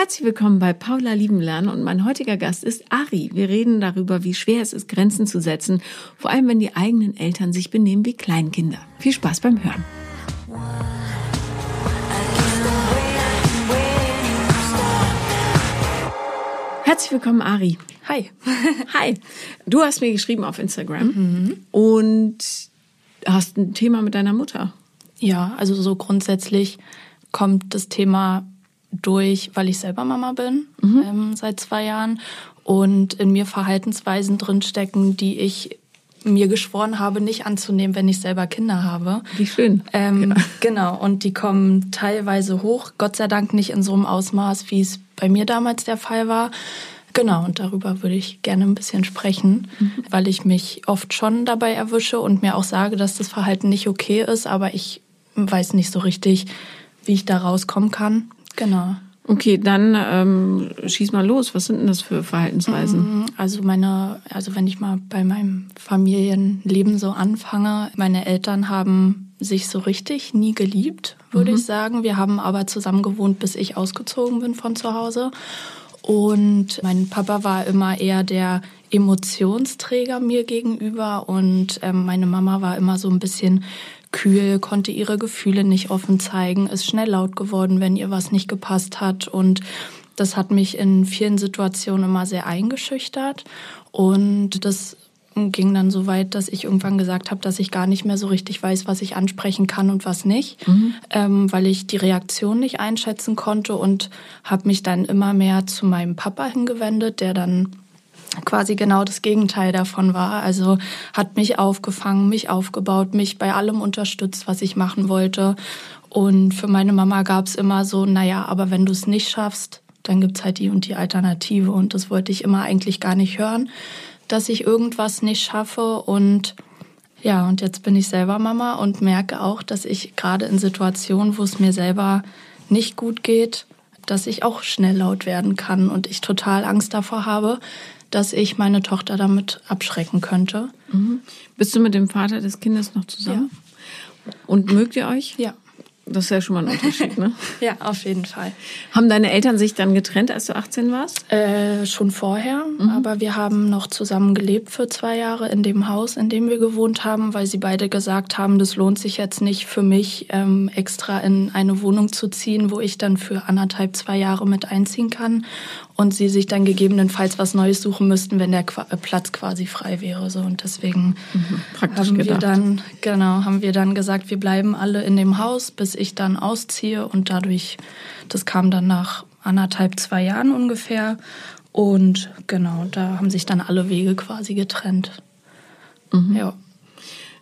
Herzlich willkommen bei Paula Lieben Lernen und mein heutiger Gast ist Ari. Wir reden darüber, wie schwer es ist, Grenzen zu setzen, vor allem wenn die eigenen Eltern sich benehmen wie Kleinkinder. Viel Spaß beim Hören. Herzlich willkommen, Ari. Hi. Hi. Du hast mir geschrieben auf Instagram mhm. und hast ein Thema mit deiner Mutter. Ja, also so grundsätzlich kommt das Thema durch, weil ich selber Mama bin mhm. ähm, seit zwei Jahren und in mir Verhaltensweisen drinstecken, die ich mir geschworen habe, nicht anzunehmen, wenn ich selber Kinder habe. Wie schön. Ähm, ja. Genau, und die kommen teilweise hoch, Gott sei Dank nicht in so einem Ausmaß, wie es bei mir damals der Fall war. Genau, und darüber würde ich gerne ein bisschen sprechen, mhm. weil ich mich oft schon dabei erwische und mir auch sage, dass das Verhalten nicht okay ist, aber ich weiß nicht so richtig, wie ich da rauskommen kann. Genau. Okay, dann ähm, schieß mal los. Was sind denn das für Verhaltensweisen? Mhm, also meine, also wenn ich mal bei meinem Familienleben so anfange, meine Eltern haben sich so richtig nie geliebt, würde mhm. ich sagen. Wir haben aber zusammen gewohnt, bis ich ausgezogen bin von zu Hause. Und mein Papa war immer eher der Emotionsträger mir gegenüber und ähm, meine Mama war immer so ein bisschen kühl, konnte ihre Gefühle nicht offen zeigen, ist schnell laut geworden, wenn ihr was nicht gepasst hat. Und das hat mich in vielen Situationen immer sehr eingeschüchtert. Und das ging dann so weit, dass ich irgendwann gesagt habe, dass ich gar nicht mehr so richtig weiß, was ich ansprechen kann und was nicht, mhm. ähm, weil ich die Reaktion nicht einschätzen konnte und habe mich dann immer mehr zu meinem Papa hingewendet, der dann quasi genau das Gegenteil davon war. Also hat mich aufgefangen, mich aufgebaut, mich bei allem unterstützt, was ich machen wollte. Und für meine Mama gab es immer so, naja, aber wenn du es nicht schaffst, dann gibt's halt die und die Alternative. Und das wollte ich immer eigentlich gar nicht hören, dass ich irgendwas nicht schaffe. Und ja, und jetzt bin ich selber Mama und merke auch, dass ich gerade in Situationen, wo es mir selber nicht gut geht, dass ich auch schnell laut werden kann und ich total Angst davor habe, dass ich meine Tochter damit abschrecken könnte. Mhm. Bist du mit dem Vater des Kindes noch zusammen? Ja. Und mögt ihr euch? Ja. Das ist ja schon mal ein Unterschied, ne? ja, auf jeden Fall. Haben deine Eltern sich dann getrennt, als du 18 warst? Äh, schon vorher, mhm. aber wir haben noch zusammen gelebt für zwei Jahre in dem Haus, in dem wir gewohnt haben, weil sie beide gesagt haben, das lohnt sich jetzt nicht für mich, ähm, extra in eine Wohnung zu ziehen, wo ich dann für anderthalb, zwei Jahre mit einziehen kann und sie sich dann gegebenenfalls was Neues suchen müssten, wenn der äh, Platz quasi frei wäre. So und deswegen mhm, haben wir dann genau haben wir dann gesagt, wir bleiben alle in dem Haus, bis ich dann ausziehe und dadurch, das kam dann nach anderthalb, zwei Jahren ungefähr. Und genau, da haben sich dann alle Wege quasi getrennt. Mhm. Ja.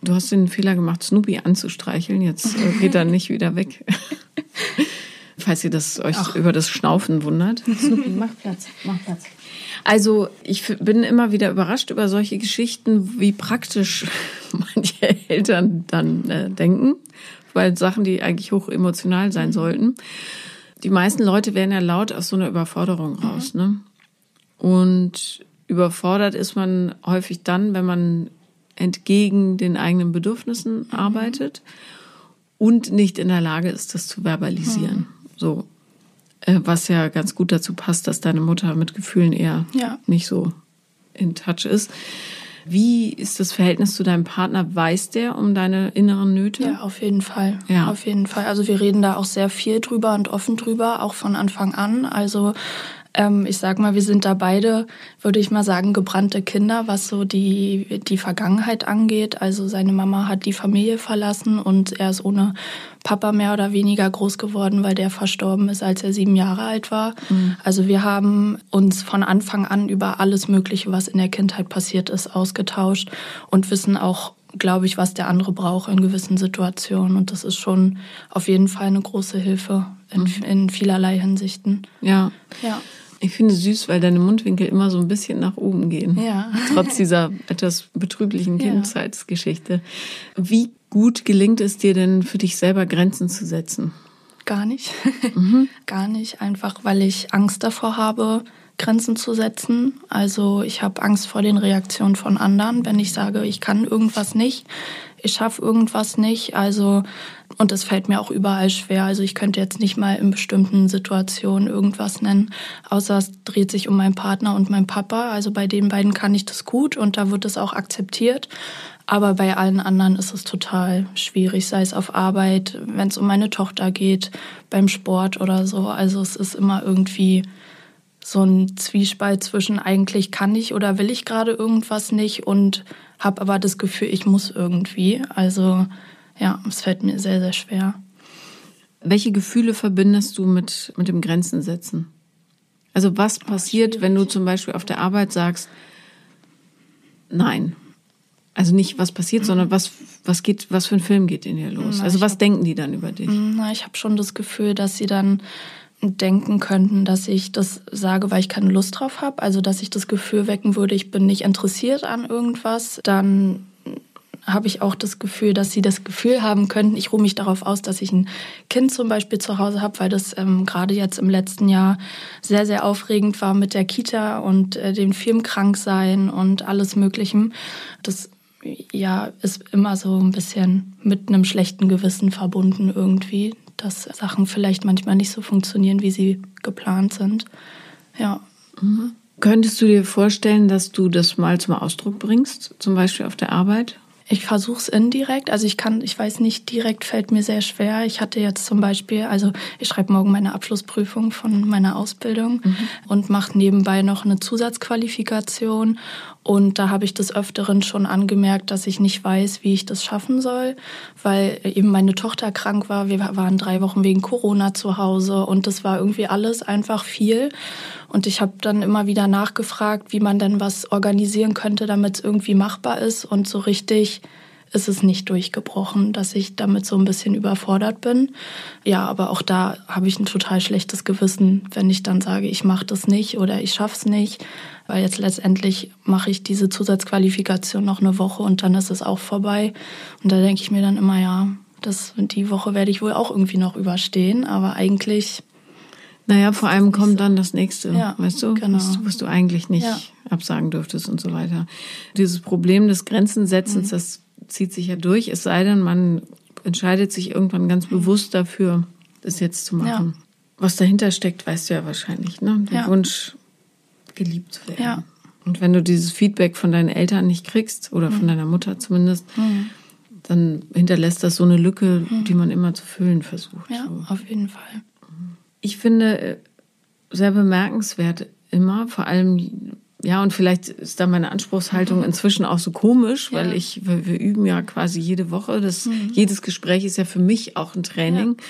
Du hast den Fehler gemacht, Snoopy anzustreicheln. Jetzt äh, geht er nicht wieder weg. Falls ihr das euch Ach. über das Schnaufen wundert. Snoopy, mach Platz, mach Platz. Also ich bin immer wieder überrascht über solche Geschichten, wie praktisch manche Eltern dann äh, denken bei Sachen, die eigentlich hoch emotional sein sollten. Die meisten Leute werden ja laut aus so einer Überforderung mhm. raus. Mhm. Ne? Und überfordert ist man häufig dann, wenn man entgegen den eigenen Bedürfnissen mhm. arbeitet und nicht in der Lage ist, das zu verbalisieren. Mhm. So. Äh, was ja ganz gut dazu passt, dass deine Mutter mit Gefühlen eher ja. nicht so in Touch ist. Wie ist das Verhältnis zu deinem Partner? Weiß der um deine inneren Nöte? Ja, auf jeden Fall. Ja. Auf jeden Fall. Also wir reden da auch sehr viel drüber und offen drüber, auch von Anfang an. Also ähm, ich sag mal, wir sind da beide, würde ich mal sagen, gebrannte Kinder, was so die, die Vergangenheit angeht. Also seine Mama hat die Familie verlassen und er ist ohne Papa mehr oder weniger groß geworden, weil der verstorben ist, als er sieben Jahre alt war. Mhm. Also wir haben uns von Anfang an über alles Mögliche, was in der Kindheit passiert ist, ausgetauscht und wissen auch glaube ich, was der andere braucht in gewissen Situationen. Und das ist schon auf jeden Fall eine große Hilfe in, mhm. in vielerlei Hinsichten. Ja. Ja. Ich finde es süß, weil deine Mundwinkel immer so ein bisschen nach oben gehen. Ja. Trotz dieser etwas betrüblichen Kindheitsgeschichte. Wie gut gelingt es dir denn für dich selber Grenzen zu setzen? Gar nicht. Mhm. Gar nicht. Einfach weil ich Angst davor habe, Grenzen zu setzen. Also ich habe Angst vor den Reaktionen von anderen, wenn ich sage, ich kann irgendwas nicht, ich schaffe irgendwas nicht. Also und es fällt mir auch überall schwer. Also ich könnte jetzt nicht mal in bestimmten Situationen irgendwas nennen, außer es dreht sich um meinen Partner und meinen Papa. Also bei den beiden kann ich das gut und da wird es auch akzeptiert. Aber bei allen anderen ist es total schwierig, sei es auf Arbeit, wenn es um meine Tochter geht, beim Sport oder so. Also es ist immer irgendwie so ein Zwiespalt zwischen eigentlich kann ich oder will ich gerade irgendwas nicht und habe aber das Gefühl, ich muss irgendwie. Also ja, es fällt mir sehr, sehr schwer. Welche Gefühle verbindest du mit, mit dem Grenzen setzen? Also was passiert, wenn du zum Beispiel auf der Arbeit sagst, nein, also nicht, was passiert, sondern was, was geht, was für ein Film geht in dir los? Also was denken die dann über dich? Na, ich habe schon das Gefühl, dass sie dann denken könnten, dass ich das sage, weil ich keine Lust drauf habe. Also dass ich das Gefühl wecken würde, ich bin nicht interessiert an irgendwas. Dann habe ich auch das Gefühl, dass sie das Gefühl haben könnten, ich ruhe mich darauf aus, dass ich ein Kind zum Beispiel zu Hause habe, weil das ähm, gerade jetzt im letzten Jahr sehr, sehr aufregend war mit der Kita und äh, dem Firmenkranksein und alles Möglichem. Das ja, ist immer so ein bisschen mit einem schlechten Gewissen verbunden irgendwie, dass Sachen vielleicht manchmal nicht so funktionieren, wie sie geplant sind. Ja. Mhm. Könntest du dir vorstellen, dass du das mal zum Ausdruck bringst, zum Beispiel auf der Arbeit? Ich versuche es indirekt. Also ich kann, ich weiß nicht, direkt fällt mir sehr schwer. Ich hatte jetzt zum Beispiel, also ich schreibe morgen meine Abschlussprüfung von meiner Ausbildung mhm. und mache nebenbei noch eine Zusatzqualifikation. Und da habe ich des Öfteren schon angemerkt, dass ich nicht weiß, wie ich das schaffen soll, weil eben meine Tochter krank war. Wir waren drei Wochen wegen Corona zu Hause und das war irgendwie alles einfach viel. Und ich habe dann immer wieder nachgefragt, wie man denn was organisieren könnte, damit es irgendwie machbar ist. Und so richtig ist es nicht durchgebrochen, dass ich damit so ein bisschen überfordert bin. Ja, aber auch da habe ich ein total schlechtes Gewissen, wenn ich dann sage, ich mache das nicht oder ich schaff's nicht, weil jetzt letztendlich mache ich diese Zusatzqualifikation noch eine Woche und dann ist es auch vorbei. Und da denke ich mir dann immer, ja, das die Woche werde ich wohl auch irgendwie noch überstehen, aber eigentlich naja, vor allem kommt dann das nächste, ja, weißt du, genau. was, was, du eigentlich nicht ja. absagen dürftest und so weiter. Dieses Problem des Grenzensetzens, mhm. das zieht sich ja durch, es sei denn, man entscheidet sich irgendwann ganz mhm. bewusst dafür, das jetzt zu machen. Ja. Was dahinter steckt, weißt du ja wahrscheinlich, ne? Der Wunsch, geliebt zu werden. Ja. Und wenn du dieses Feedback von deinen Eltern nicht kriegst, oder von mhm. deiner Mutter zumindest, mhm. dann hinterlässt das so eine Lücke, mhm. die man immer zu füllen versucht. Ja, so. auf jeden Fall. Ich finde äh, sehr bemerkenswert immer, vor allem, ja, und vielleicht ist da meine Anspruchshaltung inzwischen auch so komisch, weil ja. ich, wir, wir, üben ja quasi jede Woche. Das, mhm. Jedes Gespräch ist ja für mich auch ein Training. Ja.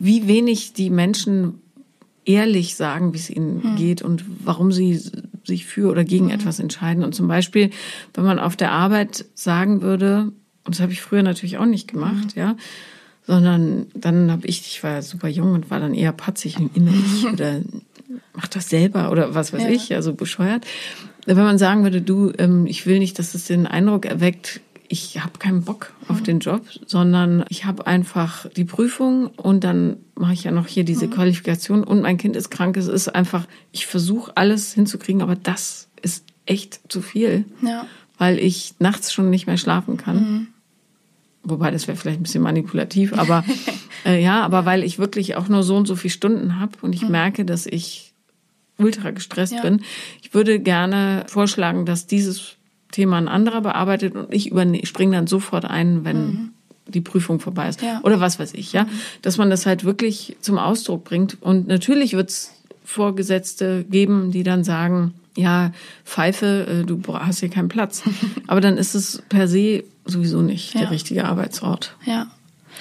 Wie wenig die Menschen ehrlich sagen, wie es ihnen mhm. geht und warum sie sich für oder gegen mhm. etwas entscheiden. Und zum Beispiel, wenn man auf der Arbeit sagen würde, und das habe ich früher natürlich auch nicht gemacht, mhm. ja, sondern dann habe ich, ich war super jung und war dann eher patzig und innerlich oder mach das selber oder was weiß ja. ich, also bescheuert. Wenn man sagen würde, du, ähm, ich will nicht, dass es den Eindruck erweckt, ich habe keinen Bock auf mhm. den Job, sondern ich habe einfach die Prüfung und dann mache ich ja noch hier diese mhm. Qualifikation und mein Kind ist krank. Es ist einfach, ich versuche alles hinzukriegen, aber das ist echt zu viel, ja. weil ich nachts schon nicht mehr schlafen kann. Mhm. Wobei, das wäre vielleicht ein bisschen manipulativ, aber äh, ja, aber weil ich wirklich auch nur so und so viele Stunden habe und ich mhm. merke, dass ich ultra gestresst ja. bin. Ich würde gerne vorschlagen, dass dieses Thema ein anderer bearbeitet und ich springe dann sofort ein, wenn mhm. die Prüfung vorbei ist. Ja. Oder was weiß ich, ja. Mhm. Dass man das halt wirklich zum Ausdruck bringt. Und natürlich wird es Vorgesetzte geben, die dann sagen, ja, Pfeife, äh, du hast hier keinen Platz. Aber dann ist es per se sowieso nicht ja. der richtige Arbeitsort. Ja.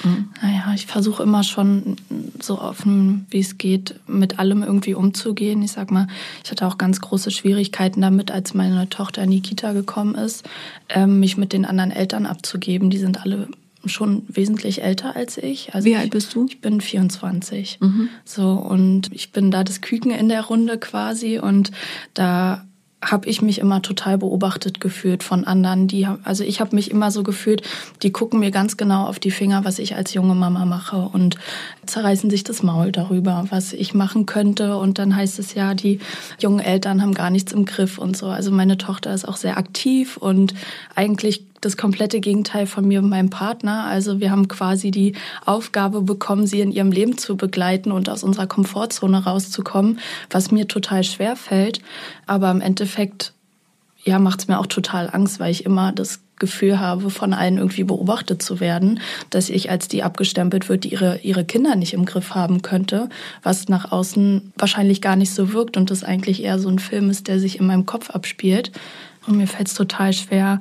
Mhm. Naja, ich versuche immer schon so offen, wie es geht, mit allem irgendwie umzugehen. Ich sag mal, ich hatte auch ganz große Schwierigkeiten damit, als meine Tochter in die Kita gekommen ist, ähm, mich mit den anderen Eltern abzugeben. Die sind alle schon wesentlich älter als ich. Also Wie alt bist du? Ich bin 24. Mhm. So, und ich bin da das Küken in der Runde quasi und da habe ich mich immer total beobachtet gefühlt von anderen. Die, also ich habe mich immer so gefühlt, die gucken mir ganz genau auf die Finger, was ich als junge Mama mache und zerreißen sich das Maul darüber, was ich machen könnte. Und dann heißt es ja, die jungen Eltern haben gar nichts im Griff und so. Also meine Tochter ist auch sehr aktiv und eigentlich das komplette Gegenteil von mir und meinem Partner. Also wir haben quasi die Aufgabe bekommen, sie in ihrem Leben zu begleiten und aus unserer Komfortzone rauszukommen, was mir total schwer fällt. Aber im Endeffekt ja, macht es mir auch total Angst, weil ich immer das Gefühl habe, von allen irgendwie beobachtet zu werden, dass ich als die abgestempelt wird, die ihre, ihre Kinder nicht im Griff haben könnte, was nach außen wahrscheinlich gar nicht so wirkt und das eigentlich eher so ein Film ist, der sich in meinem Kopf abspielt. Und mir fällt es total schwer,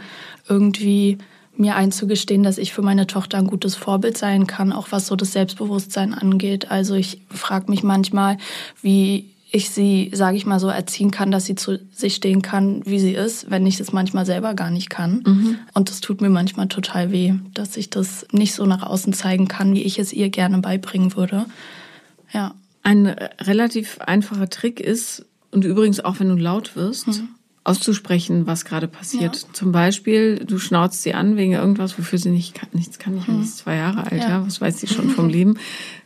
irgendwie mir einzugestehen, dass ich für meine Tochter ein gutes Vorbild sein kann, auch was so das Selbstbewusstsein angeht. Also ich frage mich manchmal, wie ich sie, sage ich mal so, erziehen kann, dass sie zu sich stehen kann, wie sie ist, wenn ich das manchmal selber gar nicht kann. Mhm. Und das tut mir manchmal total weh, dass ich das nicht so nach außen zeigen kann, wie ich es ihr gerne beibringen würde. Ja. Ein relativ einfacher Trick ist, und übrigens auch wenn du laut wirst, mhm auszusprechen, was gerade passiert. Ja. Zum Beispiel, du schnauzt sie an wegen irgendwas, wofür sie nicht kann, nichts kann. Ich hm. ist zwei Jahre alt, ja. was weiß sie schon vom Leben.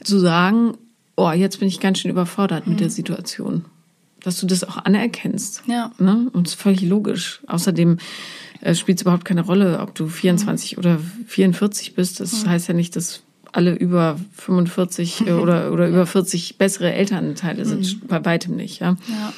Zu sagen, oh, jetzt bin ich ganz schön überfordert hm. mit der Situation. Dass du das auch anerkennst. Ja. Ne? Und es ist völlig logisch. Außerdem äh, spielt es überhaupt keine Rolle, ob du 24 hm. oder 44 bist. Das hm. heißt ja nicht, dass alle über 45 äh, oder, oder über 40 bessere Elternteile sind. Hm. Bei weitem nicht. Ja. ja.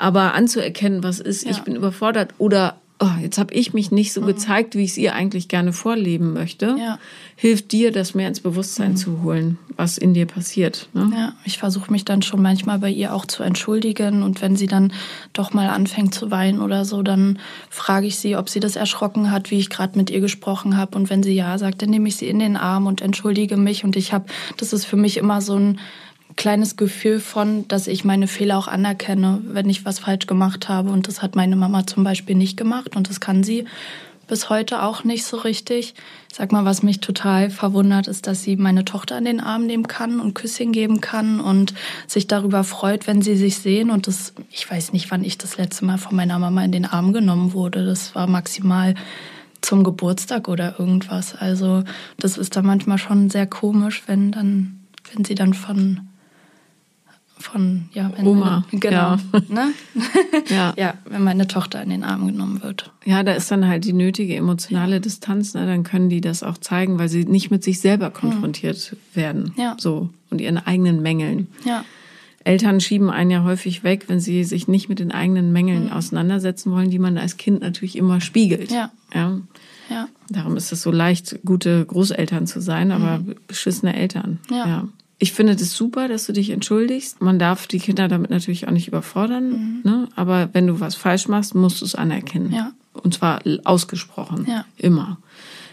Aber anzuerkennen, was ist, ja. ich bin überfordert oder oh, jetzt habe ich mich nicht so mhm. gezeigt, wie ich es ihr eigentlich gerne vorleben möchte, ja. hilft dir, das mehr ins Bewusstsein mhm. zu holen, was in dir passiert. Ne? Ja, ich versuche mich dann schon manchmal bei ihr auch zu entschuldigen und wenn sie dann doch mal anfängt zu weinen oder so, dann frage ich sie, ob sie das erschrocken hat, wie ich gerade mit ihr gesprochen habe und wenn sie ja sagt, dann nehme ich sie in den Arm und entschuldige mich und ich habe, das ist für mich immer so ein kleines Gefühl von, dass ich meine Fehler auch anerkenne, wenn ich was falsch gemacht habe. Und das hat meine Mama zum Beispiel nicht gemacht und das kann sie bis heute auch nicht so richtig. Sag mal, was mich total verwundert, ist, dass sie meine Tochter in den Arm nehmen kann und Küsschen geben kann und sich darüber freut, wenn sie sich sehen. Und das, ich weiß nicht, wann ich das letzte Mal von meiner Mama in den Arm genommen wurde. Das war maximal zum Geburtstag oder irgendwas. Also das ist dann manchmal schon sehr komisch, wenn dann, wenn sie dann von von ja, wenn Oma. Meine, genau, ja. Ne? ja. ja, wenn meine Tochter in den Arm genommen wird. Ja, da ist dann halt die nötige emotionale Distanz. Ne? Dann können die das auch zeigen, weil sie nicht mit sich selber konfrontiert mhm. werden. Ja. So und ihren eigenen Mängeln. Ja. Eltern schieben einen ja häufig weg, wenn sie sich nicht mit den eigenen Mängeln mhm. auseinandersetzen wollen, die man als Kind natürlich immer spiegelt. Ja. ja. ja. Darum ist es so leicht, gute Großeltern zu sein, aber mhm. beschissene Eltern. ja. Ich finde das super, dass du dich entschuldigst. Man darf die Kinder damit natürlich auch nicht überfordern. Mhm. Ne? Aber wenn du was falsch machst, musst du es anerkennen. Ja. Und zwar ausgesprochen. Ja. Immer.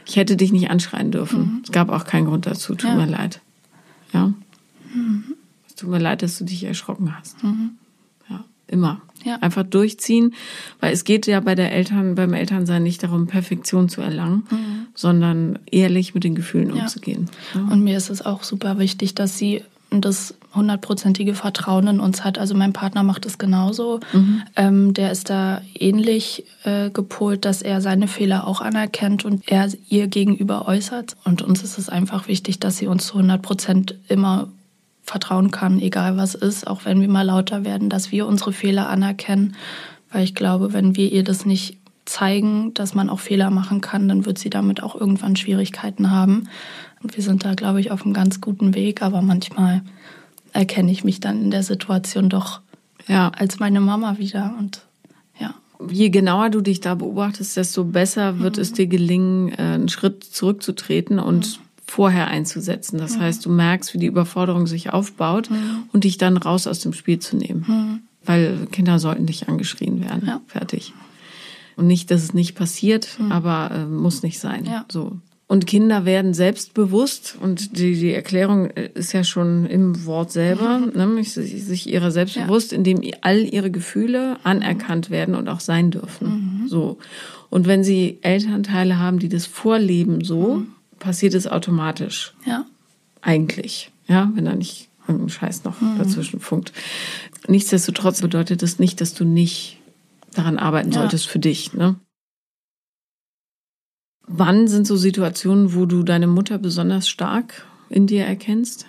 Ich hätte dich nicht anschreien dürfen. Mhm. Es gab auch keinen Grund dazu. Tut ja. mir leid. Ja. Mhm. Es tut mir leid, dass du dich erschrocken hast. Immer. Ja. Einfach durchziehen, weil es geht ja bei der Eltern, beim Elternsein nicht darum, Perfektion zu erlangen, mhm. sondern ehrlich mit den Gefühlen ja. umzugehen. Ja. Und mir ist es auch super wichtig, dass sie das hundertprozentige Vertrauen in uns hat. Also mein Partner macht es genauso. Mhm. Ähm, der ist da ähnlich äh, gepolt, dass er seine Fehler auch anerkennt und er ihr gegenüber äußert. Und uns ist es einfach wichtig, dass sie uns zu 100 Prozent immer vertrauen kann, egal was ist, auch wenn wir mal lauter werden, dass wir unsere Fehler anerkennen. Weil ich glaube, wenn wir ihr das nicht zeigen, dass man auch Fehler machen kann, dann wird sie damit auch irgendwann Schwierigkeiten haben. Und wir sind da, glaube ich, auf einem ganz guten Weg, aber manchmal erkenne ich mich dann in der Situation doch ja. als meine Mama wieder. Und ja. Je genauer du dich da beobachtest, desto besser wird mhm. es dir gelingen, äh, einen Schritt zurückzutreten und mhm vorher einzusetzen. Das mhm. heißt, du merkst, wie die Überforderung sich aufbaut mhm. und dich dann raus aus dem Spiel zu nehmen. Mhm. Weil Kinder sollten nicht angeschrien werden. Ja. Fertig. Und nicht, dass es nicht passiert, mhm. aber äh, muss nicht sein. Ja. So. Und Kinder werden selbstbewusst und die, die Erklärung äh, ist ja schon im Wort selber, mhm. ne, sich ihrer selbst ja. indem all ihre Gefühle anerkannt werden und auch sein dürfen. Mhm. So. Und wenn sie Elternteile haben, die das vorleben so, passiert es automatisch. Ja. Eigentlich. Ja, wenn da nicht irgendein Scheiß noch mhm. dazwischen funkt. Nichtsdestotrotz bedeutet das nicht, dass du nicht daran arbeiten solltest ja. für dich. Ne? Wann sind so Situationen, wo du deine Mutter besonders stark in dir erkennst?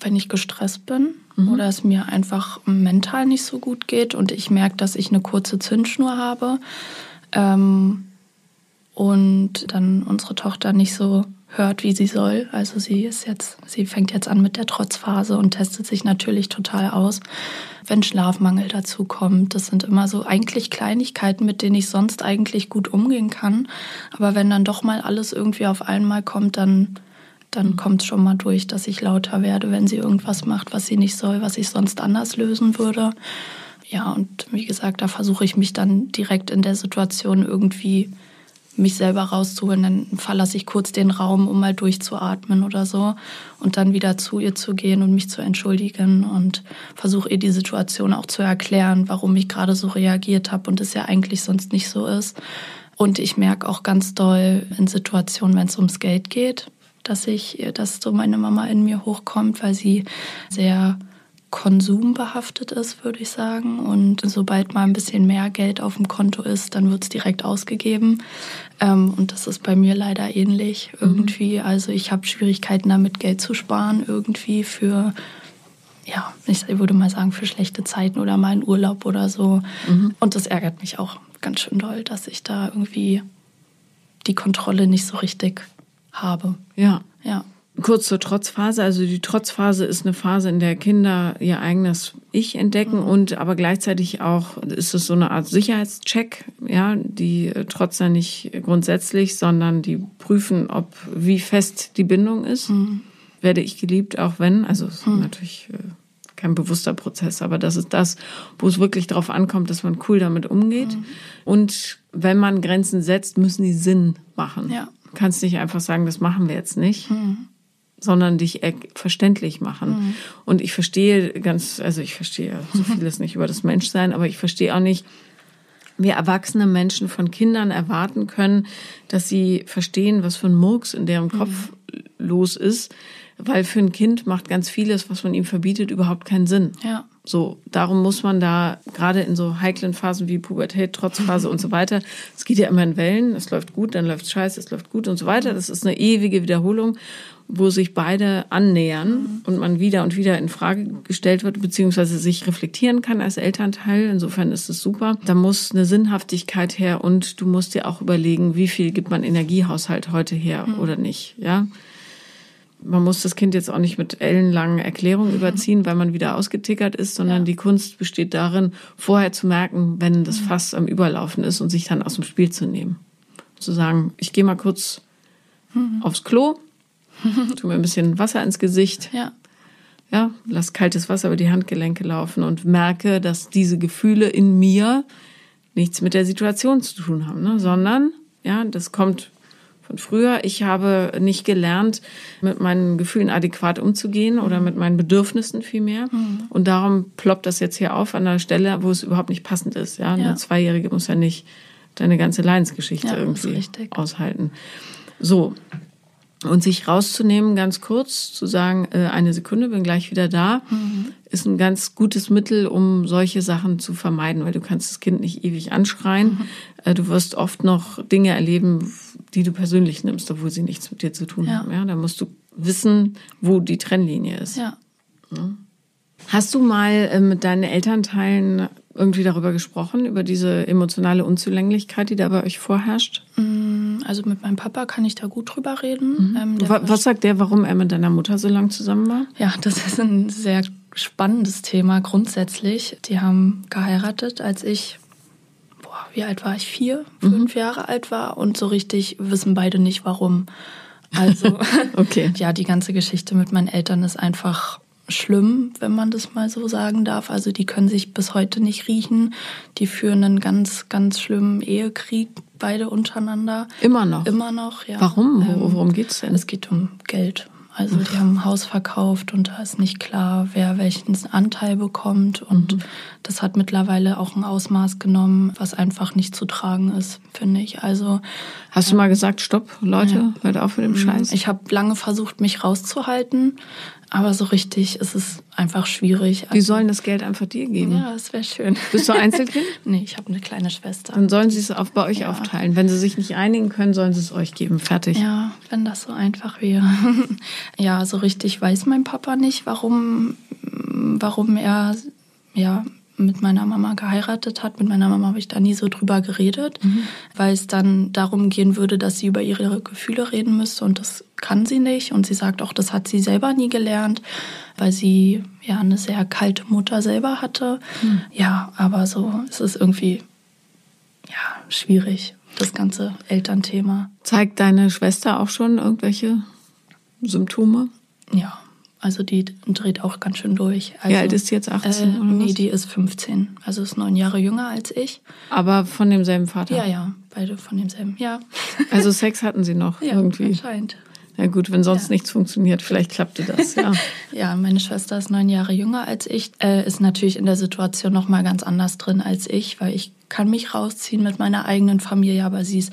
Wenn ich gestresst bin mhm. oder es mir einfach mental nicht so gut geht und ich merke, dass ich eine kurze Zündschnur habe ähm, und dann unsere Tochter nicht so hört, wie sie soll. Also sie ist jetzt, sie fängt jetzt an mit der Trotzphase und testet sich natürlich total aus. Wenn Schlafmangel dazu kommt, das sind immer so eigentlich Kleinigkeiten, mit denen ich sonst eigentlich gut umgehen kann. Aber wenn dann doch mal alles irgendwie auf einmal kommt, dann dann kommt es schon mal durch, dass ich lauter werde, wenn sie irgendwas macht, was sie nicht soll, was ich sonst anders lösen würde. Ja, und wie gesagt, da versuche ich mich dann direkt in der Situation irgendwie mich selber rauszuholen. Dann verlasse ich kurz den Raum, um mal durchzuatmen oder so und dann wieder zu ihr zu gehen und mich zu entschuldigen und versuche ihr die Situation auch zu erklären, warum ich gerade so reagiert habe und es ja eigentlich sonst nicht so ist. Und ich merke auch ganz doll in Situationen, wenn es ums Geld geht, dass ich, dass so meine Mama in mir hochkommt, weil sie sehr konsumbehaftet ist, würde ich sagen. Und sobald mal ein bisschen mehr Geld auf dem Konto ist, dann wird es direkt ausgegeben. Ähm, und das ist bei mir leider ähnlich irgendwie. Mhm. Also ich habe Schwierigkeiten damit, Geld zu sparen irgendwie für, ja, ich würde mal sagen, für schlechte Zeiten oder mal einen Urlaub oder so. Mhm. Und das ärgert mich auch ganz schön doll, dass ich da irgendwie die Kontrolle nicht so richtig habe. Ja. Ja. Kurz zur Trotzphase. Also die Trotzphase ist eine Phase, in der Kinder ihr eigenes Ich entdecken mhm. und aber gleichzeitig auch ist es so eine Art Sicherheitscheck. Ja, die trotzen ja nicht grundsätzlich, sondern die prüfen, ob wie fest die Bindung ist. Mhm. Werde ich geliebt, auch wenn, also es ist mhm. natürlich äh, kein bewusster Prozess, aber das ist das, wo es wirklich darauf ankommt, dass man cool damit umgeht. Mhm. Und wenn man Grenzen setzt, müssen die Sinn machen. Ja. Du kannst nicht einfach sagen, das machen wir jetzt nicht. Mhm sondern dich verständlich machen. Mhm. Und ich verstehe ganz, also ich verstehe so vieles nicht über das Menschsein, aber ich verstehe auch nicht, wie erwachsene Menschen von Kindern erwarten können, dass sie verstehen, was für ein Murks in deren Kopf mhm. los ist, weil für ein Kind macht ganz vieles, was man ihm verbietet, überhaupt keinen Sinn. Ja. So, darum muss man da gerade in so heiklen Phasen wie Pubertät, Trotzphase und so weiter, es geht ja immer in Wellen, es läuft gut, dann läuft es scheiße, es läuft gut und so weiter. Das ist eine ewige Wiederholung wo sich beide annähern und man wieder und wieder in Frage gestellt wird, beziehungsweise sich reflektieren kann als Elternteil. Insofern ist es super. Da muss eine Sinnhaftigkeit her und du musst dir auch überlegen, wie viel gibt man Energiehaushalt heute her mhm. oder nicht, ja. Man muss das Kind jetzt auch nicht mit ellenlangen Erklärungen mhm. überziehen, weil man wieder ausgetickert ist, sondern ja. die Kunst besteht darin, vorher zu merken, wenn das mhm. Fass am Überlaufen ist und sich dann aus dem Spiel zu nehmen. Zu sagen, ich gehe mal kurz mhm. aufs Klo, tu mir ein bisschen Wasser ins Gesicht. Ja. Ja, lass kaltes Wasser über die Handgelenke laufen und merke, dass diese Gefühle in mir nichts mit der Situation zu tun haben, ne? sondern, ja, das kommt von früher. Ich habe nicht gelernt, mit meinen Gefühlen adäquat umzugehen oder mit meinen Bedürfnissen vielmehr. Mhm. Und darum ploppt das jetzt hier auf an einer Stelle, wo es überhaupt nicht passend ist. Ja, ja. eine Zweijährige muss ja nicht deine ganze Leidensgeschichte ja, irgendwie aushalten. So, und sich rauszunehmen, ganz kurz, zu sagen, äh, eine Sekunde, bin gleich wieder da, mhm. ist ein ganz gutes Mittel, um solche Sachen zu vermeiden, weil du kannst das Kind nicht ewig anschreien. Mhm. Äh, du wirst oft noch Dinge erleben, die du persönlich nimmst, obwohl sie nichts mit dir zu tun ja. haben. Ja, da musst du wissen, wo die Trennlinie ist. Ja. Hast du mal äh, mit deinen Elternteilen irgendwie darüber gesprochen, über diese emotionale Unzulänglichkeit, die da bei euch vorherrscht? Mm, also mit meinem Papa kann ich da gut drüber reden. Mhm. Ähm, was sagt der, warum er mit deiner Mutter so lange zusammen war? Ja, das ist ein sehr spannendes Thema grundsätzlich. Die haben geheiratet, als ich, boah, wie alt war ich? Vier, mhm. fünf mhm. Jahre alt war und so richtig wissen beide nicht warum. Also, okay. ja, die ganze Geschichte mit meinen Eltern ist einfach schlimm, wenn man das mal so sagen darf. Also die können sich bis heute nicht riechen. Die führen einen ganz, ganz schlimmen Ehekrieg beide untereinander. Immer noch? Immer noch, ja. Warum? Ähm, Worum geht's denn? Es geht um Geld. Also die haben ein Haus verkauft und da ist nicht klar, wer welchen Anteil bekommt. Und mhm. das hat mittlerweile auch ein Ausmaß genommen, was einfach nicht zu tragen ist, finde ich. Also hast du mal gesagt, stopp, Leute, ja. hört auf mit dem mhm. Scheiß. Ich habe lange versucht, mich rauszuhalten, aber so richtig ist es einfach schwierig. Die sollen das Geld einfach dir geben. Ja, das wäre schön. Bist du Einzelkind? nee, ich habe eine kleine Schwester. Dann sollen sie es auf, bei euch ja. aufteilen. Wenn sie sich nicht einigen können, sollen sie es euch geben. Fertig. Ja, wenn das so einfach wäre. ja, so richtig weiß mein Papa nicht, warum, warum er ja mit meiner Mama geheiratet hat. Mit meiner Mama habe ich da nie so drüber geredet, mhm. weil es dann darum gehen würde, dass sie über ihre Gefühle reden müsste und das kann sie nicht. Und sie sagt auch, das hat sie selber nie gelernt, weil sie ja eine sehr kalte Mutter selber hatte. Mhm. Ja, aber so es ist irgendwie ja schwierig, das ganze Elternthema. Zeigt deine Schwester auch schon irgendwelche Symptome? Ja. Also die dreht auch ganz schön durch. Also, Wie alt ist sie jetzt 18? Äh, oder nee, die ist 15. Also ist neun Jahre jünger als ich. Aber von demselben Vater? Ja, ja, beide von demselben, ja. Also Sex hatten sie noch ja, irgendwie? anscheinend. Ja gut, wenn sonst ja. nichts funktioniert, vielleicht klappte das, ja. ja, meine Schwester ist neun Jahre jünger als ich, äh, ist natürlich in der Situation noch mal ganz anders drin als ich, weil ich kann mich rausziehen mit meiner eigenen Familie, aber sie ist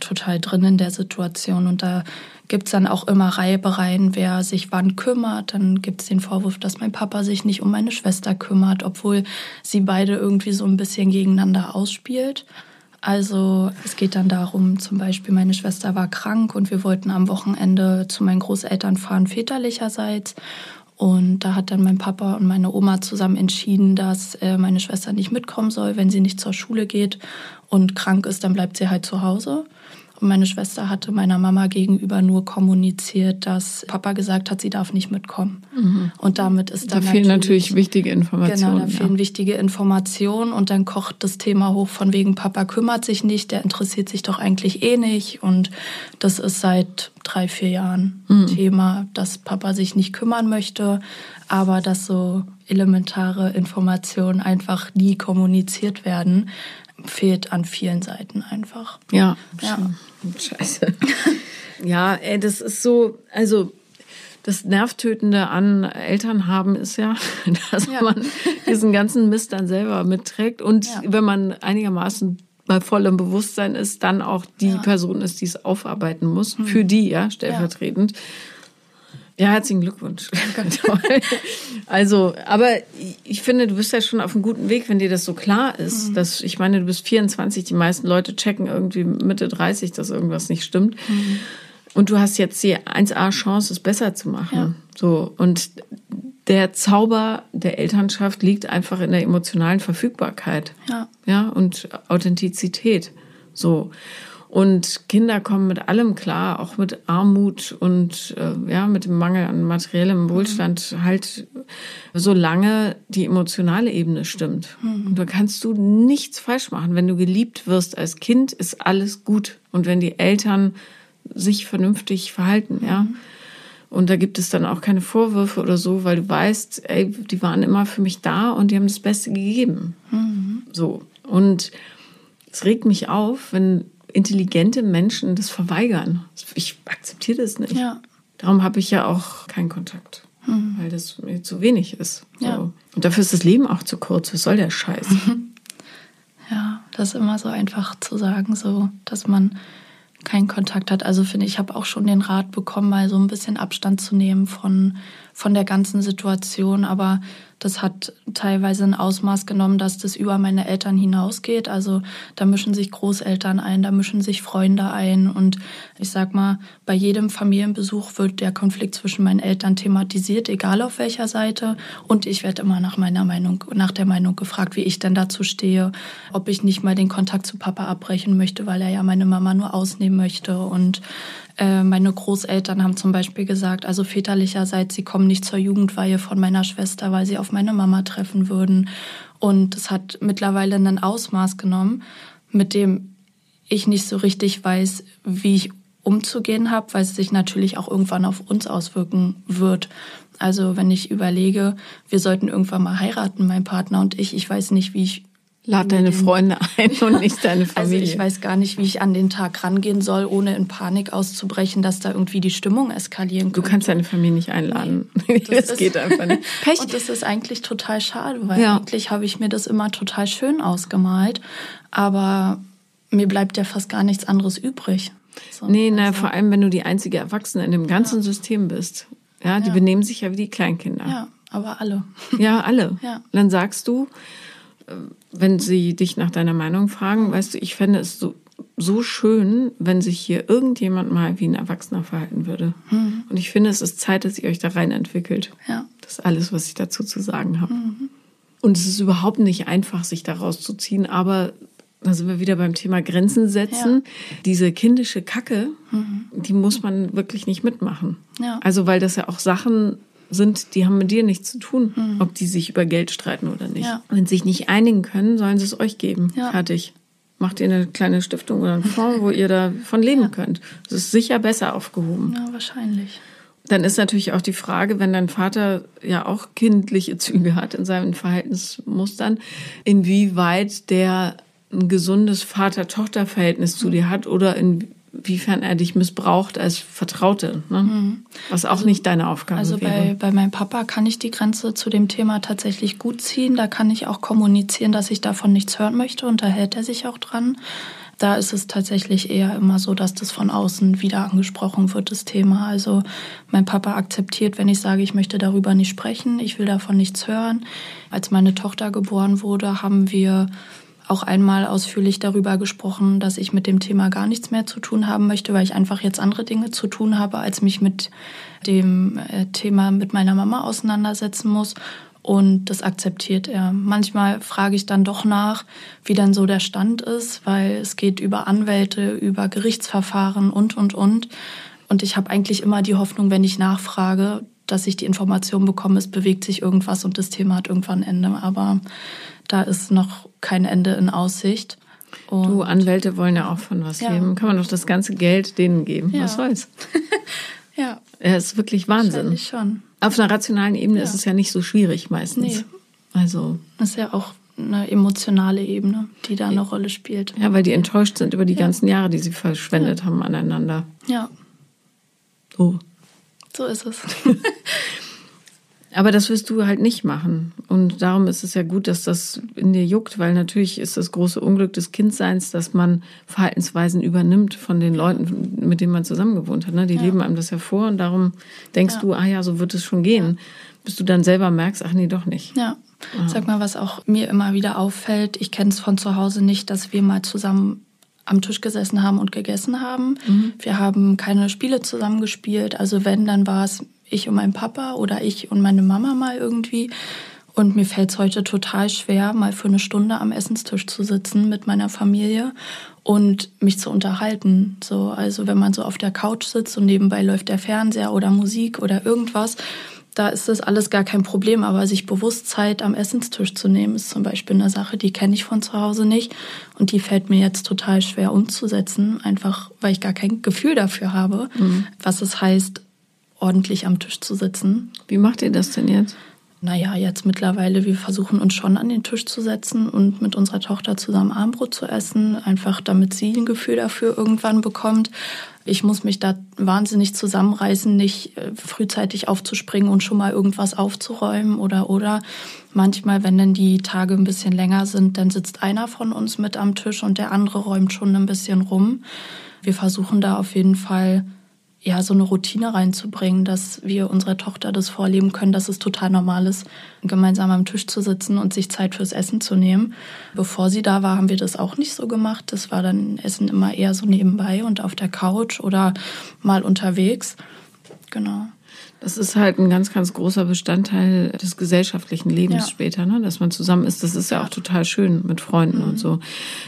total drin in der Situation und da gibt es dann auch immer Reibereien, wer sich wann kümmert. Dann gibt es den Vorwurf, dass mein Papa sich nicht um meine Schwester kümmert, obwohl sie beide irgendwie so ein bisschen gegeneinander ausspielt. Also es geht dann darum, zum Beispiel meine Schwester war krank und wir wollten am Wochenende zu meinen Großeltern fahren, väterlicherseits. Und da hat dann mein Papa und meine Oma zusammen entschieden, dass äh, meine Schwester nicht mitkommen soll, wenn sie nicht zur Schule geht und krank ist, dann bleibt sie halt zu Hause. Meine Schwester hatte meiner Mama gegenüber nur kommuniziert, dass Papa gesagt hat, sie darf nicht mitkommen. Mhm. Und damit ist dann. Da fehlen natürlich, wichtige Informationen. Genau, da fehlen ja. wichtige Informationen und dann kocht das Thema hoch von wegen Papa kümmert sich nicht, der interessiert sich doch eigentlich eh nicht. Und das ist seit drei, vier Jahren mhm. Thema, dass Papa sich nicht kümmern möchte, aber dass so elementare Informationen einfach nie kommuniziert werden fehlt an vielen Seiten einfach. Ja, ja. Scheiße. ja, ey, das ist so, also das Nervtötende an Eltern haben ist ja, dass ja. man diesen ganzen Mist dann selber mitträgt und ja. wenn man einigermaßen bei vollem Bewusstsein ist, dann auch die ja. Person ist, die es aufarbeiten muss, hm. für die, ja, stellvertretend. Ja, herzlichen Glückwunsch. also, aber ich finde, du bist ja schon auf einem guten Weg, wenn dir das so klar ist. Mhm. Dass, ich meine, du bist 24, die meisten Leute checken irgendwie Mitte 30, dass irgendwas nicht stimmt. Mhm. Und du hast jetzt die 1A-Chance, es besser zu machen. Ja. So. Und der Zauber der Elternschaft liegt einfach in der emotionalen Verfügbarkeit. Ja. Ja, und Authentizität. So. Und Kinder kommen mit allem klar, auch mit Armut und äh, ja, mit dem Mangel an materiellem Wohlstand, mhm. halt solange die emotionale Ebene stimmt. Mhm. Und da kannst du nichts falsch machen. Wenn du geliebt wirst als Kind, ist alles gut. Und wenn die Eltern sich vernünftig verhalten, mhm. ja. Und da gibt es dann auch keine Vorwürfe oder so, weil du weißt, ey, die waren immer für mich da und die haben das Beste gegeben. Mhm. So. Und es regt mich auf, wenn intelligente Menschen das verweigern. Ich akzeptiere das nicht. Ja. Darum habe ich ja auch keinen Kontakt, mhm. weil das mir zu wenig ist. Ja. So. Und dafür ist das Leben auch zu kurz. Was soll der Scheiß? Ja, das ist immer so einfach zu sagen, so, dass man keinen Kontakt hat. Also finde ich, ich habe auch schon den Rat bekommen, mal so ein bisschen Abstand zu nehmen von, von der ganzen Situation. Aber das hat teilweise ein Ausmaß genommen, dass das über meine Eltern hinausgeht. Also da mischen sich Großeltern ein, da mischen sich Freunde ein. Und ich sag mal, bei jedem Familienbesuch wird der Konflikt zwischen meinen Eltern thematisiert, egal auf welcher Seite. Und ich werde immer nach meiner Meinung, nach der Meinung gefragt, wie ich denn dazu stehe, ob ich nicht mal den Kontakt zu Papa abbrechen möchte, weil er ja meine Mama nur ausnehmen möchte. Und äh, meine Großeltern haben zum Beispiel gesagt, also väterlicherseits, sie kommen nicht zur Jugendweihe von meiner Schwester, weil sie auf meine Mama treffen würden. Und es hat mittlerweile ein Ausmaß genommen, mit dem ich nicht so richtig weiß, wie ich umzugehen habe, weil es sich natürlich auch irgendwann auf uns auswirken wird. Also wenn ich überlege, wir sollten irgendwann mal heiraten, mein Partner und ich, ich weiß nicht, wie ich Lad deine Freunde ein und nicht deine Familie. Also ich weiß gar nicht, wie ich an den Tag rangehen soll, ohne in Panik auszubrechen, dass da irgendwie die Stimmung eskalieren könnte. Du kannst deine Familie nicht einladen. Nee, das, das geht einfach nicht. Pech. Und das ist eigentlich total schade, weil ja. eigentlich habe ich mir das immer total schön ausgemalt. Aber mir bleibt ja fast gar nichts anderes übrig. So, nee, also. na, vor allem, wenn du die einzige Erwachsene in dem ganzen ja. System bist. Ja, die ja. benehmen sich ja wie die Kleinkinder. Ja, aber alle. Ja, alle. Ja. Dann sagst du, wenn sie dich nach deiner Meinung fragen, weißt du, ich fände es so, so schön, wenn sich hier irgendjemand mal wie ein Erwachsener verhalten würde. Mhm. Und ich finde, es ist Zeit, dass ihr euch da rein entwickelt. Ja. Das ist alles, was ich dazu zu sagen habe. Mhm. Und es ist überhaupt nicht einfach, sich da rauszuziehen, aber da sind wir wieder beim Thema Grenzen setzen. Ja. Diese kindische Kacke, mhm. die muss man wirklich nicht mitmachen. Ja. Also, weil das ja auch Sachen sind, die haben mit dir nichts zu tun, mhm. ob die sich über Geld streiten oder nicht. Ja. Wenn sie sich nicht einigen können, sollen sie es euch geben. Ja. Fertig. Macht ihr eine kleine Stiftung oder einen Fonds, wo ihr davon leben ja. könnt. Das ist sicher besser aufgehoben. Ja, wahrscheinlich. Dann ist natürlich auch die Frage, wenn dein Vater ja auch kindliche Züge hat in seinen Verhaltensmustern, inwieweit der ein gesundes Vater-Tochter-Verhältnis zu dir hat oder in, inwiefern er dich missbraucht als Vertraute, ne? Mhm. was auch also, nicht deine Aufgabe also wäre. Also bei, bei meinem Papa kann ich die Grenze zu dem Thema tatsächlich gut ziehen. Da kann ich auch kommunizieren, dass ich davon nichts hören möchte und da hält er sich auch dran. Da ist es tatsächlich eher immer so, dass das von außen wieder angesprochen wird, das Thema. Also mein Papa akzeptiert, wenn ich sage, ich möchte darüber nicht sprechen, ich will davon nichts hören. Als meine Tochter geboren wurde, haben wir auch einmal ausführlich darüber gesprochen, dass ich mit dem Thema gar nichts mehr zu tun haben möchte, weil ich einfach jetzt andere Dinge zu tun habe, als mich mit dem äh, Thema mit meiner Mama auseinandersetzen muss. Und das akzeptiert er. Manchmal frage ich dann doch nach, wie dann so der Stand ist, weil es geht über Anwälte, über Gerichtsverfahren und, und, und. Und ich habe eigentlich immer die Hoffnung, wenn ich nachfrage, dass ich die Information bekomme, es bewegt sich irgendwas und das Thema hat irgendwann ein Ende. Aber da ist noch kein Ende in Aussicht. Und du, Anwälte wollen ja auch von was ja. leben. Kann man doch das ganze Geld denen geben. Ja. Was soll's? ja. Er ist wirklich Wahnsinn. schon. Auf einer rationalen Ebene ja. ist es ja nicht so schwierig meistens. Nee. Also. Das ist ja auch eine emotionale Ebene, die da eine Rolle spielt. Ja, weil die enttäuscht sind über die ganzen Jahre, die sie verschwendet haben aneinander. Ja. So. So ist es. Aber das wirst du halt nicht machen. Und darum ist es ja gut, dass das in dir juckt, weil natürlich ist das große Unglück des Kindseins, dass man Verhaltensweisen übernimmt von den Leuten, mit denen man zusammengewohnt hat. Ne? Die ja. leben einem das ja vor und darum denkst ja. du, ah ja, so wird es schon gehen. Ja. Bis du dann selber merkst, ach nee, doch nicht. Ja. Sag mal, was auch mir immer wieder auffällt, ich kenne es von zu Hause nicht, dass wir mal zusammen am Tisch gesessen haben und gegessen haben. Mhm. Wir haben keine Spiele zusammengespielt. Also wenn, dann war es ich und mein Papa oder ich und meine Mama mal irgendwie. Und mir fällt es heute total schwer, mal für eine Stunde am Essenstisch zu sitzen mit meiner Familie und mich zu unterhalten. So, also wenn man so auf der Couch sitzt und nebenbei läuft der Fernseher oder Musik oder irgendwas, da ist das alles gar kein Problem. Aber sich bewusst Zeit am Essenstisch zu nehmen, ist zum Beispiel eine Sache, die kenne ich von zu Hause nicht. Und die fällt mir jetzt total schwer umzusetzen, einfach weil ich gar kein Gefühl dafür habe, mhm. was es heißt, ordentlich am Tisch zu sitzen. Wie macht ihr das denn jetzt? Naja, jetzt mittlerweile, wir versuchen uns schon an den Tisch zu setzen und mit unserer Tochter zusammen Armbrot zu essen, einfach damit sie ein Gefühl dafür irgendwann bekommt. Ich muss mich da wahnsinnig zusammenreißen, nicht äh, frühzeitig aufzuspringen und schon mal irgendwas aufzuräumen oder oder. Manchmal, wenn dann die Tage ein bisschen länger sind, dann sitzt einer von uns mit am Tisch und der andere räumt schon ein bisschen rum. Wir versuchen da auf jeden Fall ja, so eine Routine reinzubringen, dass wir unserer Tochter das vorleben können, dass es total normal ist, gemeinsam am Tisch zu sitzen und sich Zeit fürs Essen zu nehmen. Bevor sie da war, haben wir das auch nicht so gemacht. Das war dann Essen immer eher so nebenbei und auf der Couch oder mal unterwegs. Genau. Das ist halt ein ganz, ganz großer Bestandteil des gesellschaftlichen Lebens ja. später, ne? dass man zusammen ist. Das ist ja, ja auch total schön mit Freunden mhm. und so.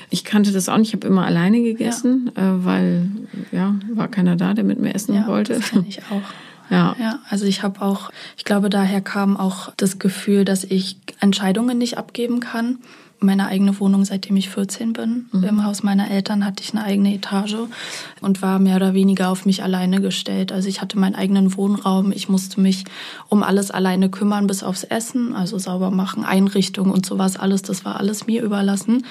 Ich kannte das auch nicht. Ich habe immer alleine gegessen, ja. äh, weil ja war keiner da, der mit mir essen wollte. Das kenne ich auch. Ja. ja, also ich habe auch, ich glaube, daher kam auch das Gefühl, dass ich Entscheidungen nicht abgeben kann meine eigene Wohnung, seitdem ich 14 bin. Mhm. Im Haus meiner Eltern hatte ich eine eigene Etage und war mehr oder weniger auf mich alleine gestellt. Also ich hatte meinen eigenen Wohnraum. Ich musste mich um alles alleine kümmern, bis aufs Essen, also sauber machen, Einrichtung und sowas alles. Das war alles mir überlassen.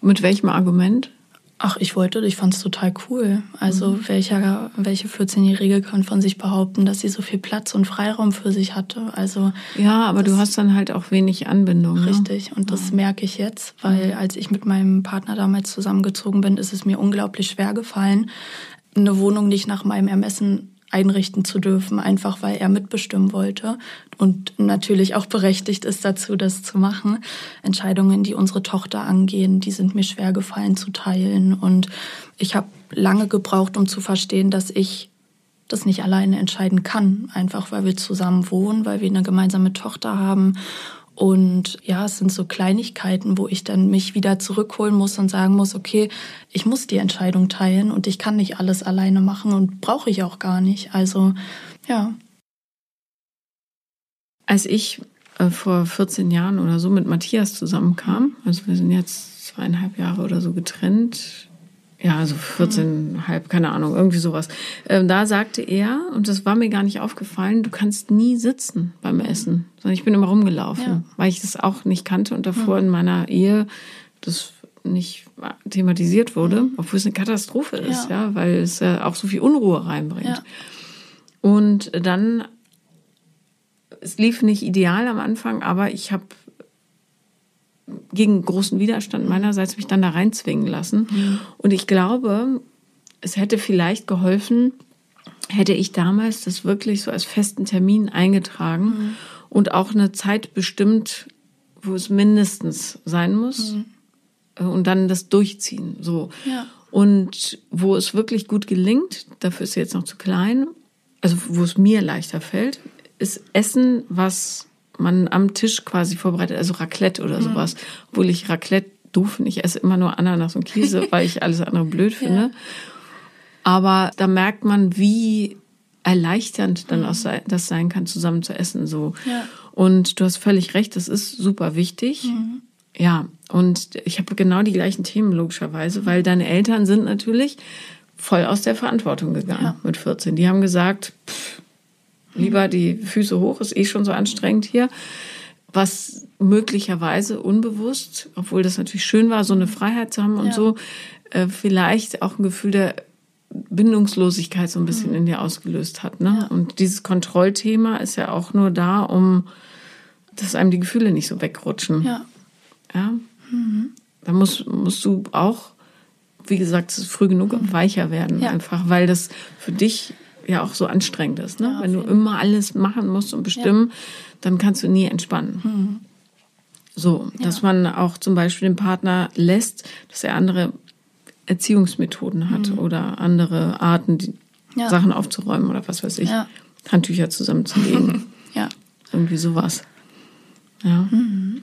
Mit welchem Argument? Ach, ich wollte, ich fand es total cool. Also mhm. welcher, welche 14-Jährige kann von sich behaupten, dass sie so viel Platz und Freiraum für sich hatte? Also ja, aber du hast dann halt auch wenig Anbindung. Ne? Richtig, ne? und das ja. merke ich jetzt, weil als ich mit meinem Partner damals zusammengezogen bin, ist es mir unglaublich schwer gefallen, eine Wohnung nicht nach meinem Ermessen einrichten zu dürfen, einfach weil er mitbestimmen wollte und natürlich auch berechtigt ist dazu, das zu machen. Entscheidungen, die unsere Tochter angehen, die sind mir schwer gefallen zu teilen und ich habe lange gebraucht, um zu verstehen, dass ich das nicht alleine entscheiden kann, einfach weil wir zusammen wohnen, weil wir eine gemeinsame Tochter haben und ja, es sind so Kleinigkeiten, wo ich dann mich wieder zurückholen muss und sagen muss, okay, ich muss die Entscheidung teilen und ich kann nicht alles alleine machen und brauche ich auch gar nicht. Also ja. Als ich äh, vor 14 Jahren oder so mit Matthias zusammenkam, also wir sind jetzt zweieinhalb Jahre oder so getrennt, ja, also 14,5, keine Ahnung, irgendwie sowas. Ähm, da sagte er, und das war mir gar nicht aufgefallen, du kannst nie sitzen beim Essen, sondern ich bin immer rumgelaufen, ja. weil ich das auch nicht kannte und davor mhm. in meiner Ehe das nicht thematisiert wurde, mhm. obwohl es eine Katastrophe ist, ja, ja weil es ja auch so viel Unruhe reinbringt. Ja. Und dann, es lief nicht ideal am Anfang, aber ich habe gegen großen Widerstand meinerseits mich dann da reinzwingen lassen. Mhm. Und ich glaube, es hätte vielleicht geholfen, hätte ich damals das wirklich so als festen Termin eingetragen mhm. und auch eine Zeit bestimmt, wo es mindestens sein muss mhm. Äh, und dann das durchziehen. So. Ja. Und wo es wirklich gut gelingt, dafür ist sie jetzt noch zu klein, also wo es mir leichter fällt, ist Essen, was man am Tisch quasi vorbereitet, also Raclette oder mhm. sowas. Mhm. Obwohl ich Raclette doof finde. Ich esse immer nur Ananas und Käse, weil ich alles andere blöd finde. Ja. Aber da merkt man, wie erleichternd dann mhm. auch das sein kann, zusammen zu essen. So. Ja. Und du hast völlig recht, das ist super wichtig. Mhm. Ja, und ich habe genau die gleichen Themen logischerweise, weil deine Eltern sind natürlich voll aus der Verantwortung gegangen ja. mit 14. Die haben gesagt, pff, Lieber die Füße hoch, ist eh schon so anstrengend hier. Was möglicherweise unbewusst, obwohl das natürlich schön war, so eine Freiheit zu haben und ja. so, äh, vielleicht auch ein Gefühl der Bindungslosigkeit so ein bisschen mhm. in dir ausgelöst hat. Ne? Ja. Und dieses Kontrollthema ist ja auch nur da, um, dass einem die Gefühle nicht so wegrutschen. Ja. ja? Mhm. Da musst, musst du auch, wie gesagt, früh genug mhm. weicher werden, ja. einfach, weil das für dich ja auch so anstrengend ist. Ne? Ja, Wenn du immer alles machen musst und bestimmen, ja. dann kannst du nie entspannen. Mhm. So, dass ja. man auch zum Beispiel den Partner lässt, dass er andere Erziehungsmethoden hat mhm. oder andere Arten, die Sachen aufzuräumen oder was weiß ich. Handtücher zusammenzulegen. ja. Irgendwie sowas. Ja. Mhm.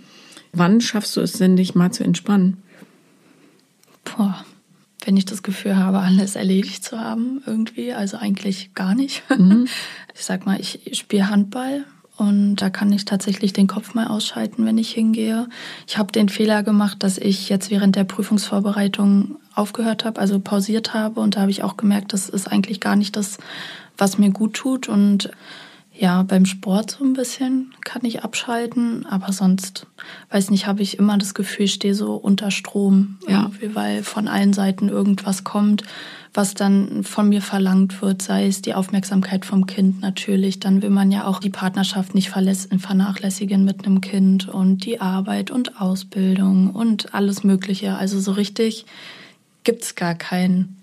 Wann schaffst du es denn, dich mal zu entspannen? Boah wenn ich das Gefühl habe, alles erledigt zu haben irgendwie. Also eigentlich gar nicht. Mhm. Ich sag mal, ich spiele Handball und da kann ich tatsächlich den Kopf mal ausschalten, wenn ich hingehe. Ich habe den Fehler gemacht, dass ich jetzt während der Prüfungsvorbereitung aufgehört habe, also pausiert habe. Und da habe ich auch gemerkt, das ist eigentlich gar nicht das, was mir gut tut. Und ja, beim Sport so ein bisschen kann ich abschalten, aber sonst, weiß nicht, habe ich immer das Gefühl, ich stehe so unter Strom, ja. weil von allen Seiten irgendwas kommt, was dann von mir verlangt wird, sei es die Aufmerksamkeit vom Kind natürlich, dann will man ja auch die Partnerschaft nicht vernachlässigen mit einem Kind und die Arbeit und Ausbildung und alles Mögliche. Also so richtig gibt's gar keinen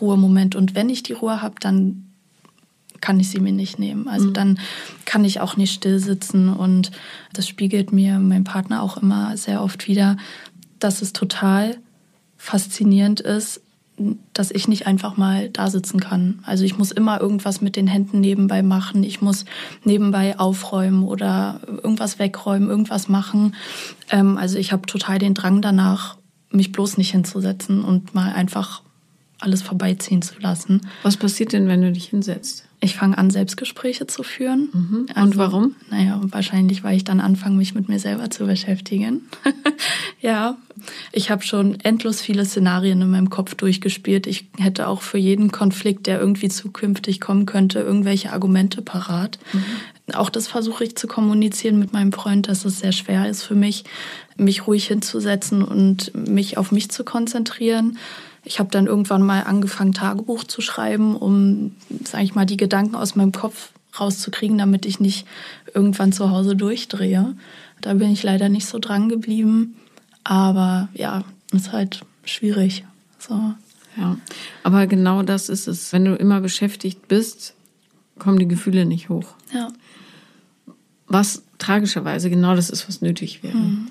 Ruhemoment. Und wenn ich die Ruhe habe, dann kann ich sie mir nicht nehmen. Also mhm. dann kann ich auch nicht still sitzen und das spiegelt mir mein Partner auch immer sehr oft wieder, dass es total faszinierend ist, dass ich nicht einfach mal da sitzen kann. Also ich muss immer irgendwas mit den Händen nebenbei machen. Ich muss nebenbei aufräumen oder irgendwas wegräumen, irgendwas machen. Ähm, also ich habe total den Drang danach, mich bloß nicht hinzusetzen und mal einfach alles vorbeiziehen zu lassen. Was passiert denn, wenn du dich hinsetzt? Ich fange an, Selbstgespräche zu führen. Mhm. Und also, warum? Naja, wahrscheinlich, weil ich dann anfange, mich mit mir selber zu beschäftigen. ja, ich habe schon endlos viele Szenarien in meinem Kopf durchgespielt. Ich hätte auch für jeden Konflikt, der irgendwie zukünftig kommen könnte, irgendwelche Argumente parat. Mhm. Auch das versuche ich zu kommunizieren mit meinem Freund, dass es sehr schwer ist für mich, mich ruhig hinzusetzen und mich auf mich zu konzentrieren ich habe dann irgendwann mal angefangen, Tagebuch zu schreiben, um, sage ich mal, die Gedanken aus meinem Kopf rauszukriegen, damit ich nicht irgendwann zu Hause durchdrehe. Da bin ich leider nicht so dran geblieben. Aber ja, ist halt schwierig. So. Ja, aber genau das ist es. Wenn du immer beschäftigt bist, kommen die Gefühle nicht hoch. Ja. Was tragischerweise genau das ist, was nötig wäre. Mhm.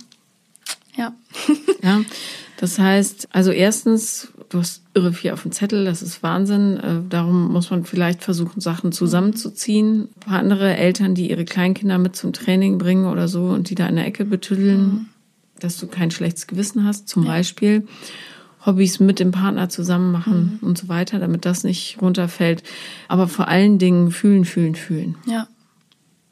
Ja. ja. Das heißt, also erstens, du hast irre viel auf dem Zettel, das ist Wahnsinn. Äh, darum muss man vielleicht versuchen, Sachen zusammenzuziehen. Ein paar andere Eltern, die ihre Kleinkinder mit zum Training bringen oder so und die da in der Ecke betüddeln, mhm. dass du kein schlechtes Gewissen hast, zum ja. Beispiel. Hobbys mit dem Partner zusammen machen mhm. und so weiter, damit das nicht runterfällt. Aber vor allen Dingen fühlen, fühlen, fühlen. Ja.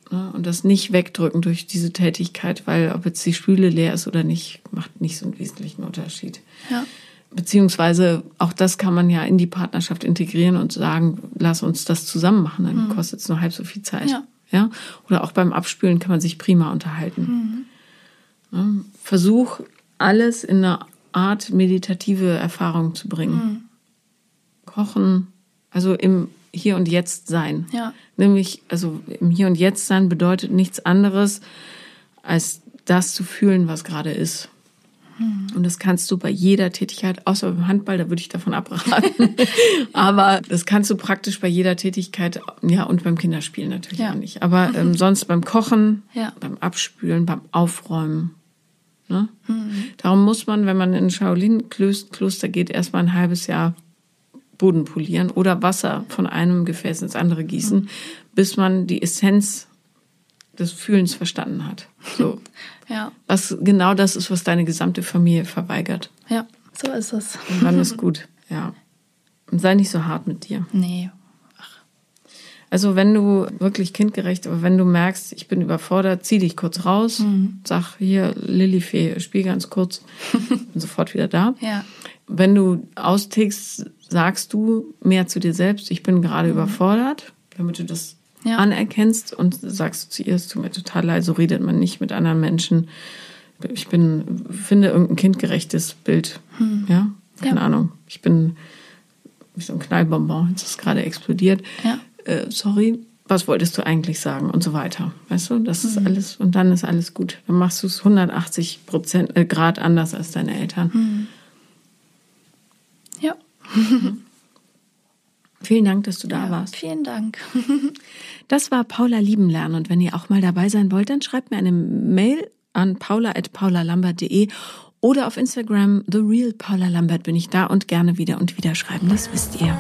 Und das nicht wegdrücken durch diese Tätigkeit, weil ob jetzt die Spüle leer ist oder nicht, macht nicht so einen wesentlichen Unterschied. Ja. Beziehungsweise auch das kann man ja in die Partnerschaft integrieren und sagen, lass uns das zusammen machen, dann mhm. kostet es nur halb so viel Zeit. Ja. ja. Oder auch beim Abspülen kann man sich prima unterhalten. Mhm. Ja? Versuch alles in eine Art meditative Erfahrung zu bringen. Mhm. Kochen, also im hier und Jetzt sein. Ja. Nämlich, also im Hier und Jetzt sein bedeutet nichts anderes, als das zu fühlen, was gerade ist. Hm. Und das kannst du bei jeder Tätigkeit, außer beim Handball, da würde ich davon abraten. Aber das kannst du praktisch bei jeder Tätigkeit, ja, und beim Kinderspielen natürlich ja. auch nicht. Aber ähm, sonst beim Kochen, ja. beim Abspülen, beim Aufräumen. Ne? Mhm. Darum muss man, wenn man in ein Shaolin-Kloster geht, erstmal ein halbes Jahr Boden polieren oder Wasser von einem Gefäß ins andere gießen, mhm. bis man die Essenz des Fühlens verstanden hat. So. ja. Was genau das ist, was deine gesamte Familie verweigert. Ja, so ist es. Und dann ist gut, ja. Und sei nicht so hart mit dir. Nee. Ach. Also wenn du wirklich kindgerecht, aber wenn du merkst, ich bin überfordert, zieh dich kurz raus, mhm. sag hier, Lillifee, spiel ganz kurz, bin sofort wieder da. Ja. Wenn du austickst, sagst du mehr zu dir selbst, ich bin gerade mhm. überfordert, damit du das ja. anerkennst und sagst zu ihr, es tut mir total leid, so redet man nicht mit anderen Menschen. Ich bin, finde irgendein kindgerechtes Bild. Mhm. Ja, keine ja. Ahnung. Ich bin wie so ein Knallbonbon, jetzt ist gerade explodiert. Ja. Äh, sorry, was wolltest du eigentlich sagen und so weiter. Weißt du, das mhm. ist alles und dann ist alles gut. Dann machst du es 180 Prozent äh, Grad anders als deine Eltern. Mhm. Ja. Vielen Dank, dass du da ja, warst. Vielen Dank. Das war Paula Liebenlernen und wenn ihr auch mal dabei sein wollt, dann schreibt mir eine Mail an paula.paulalambert.de oder auf Instagram The Real Paula Lambert bin ich da und gerne wieder und wieder schreiben, das wisst ihr.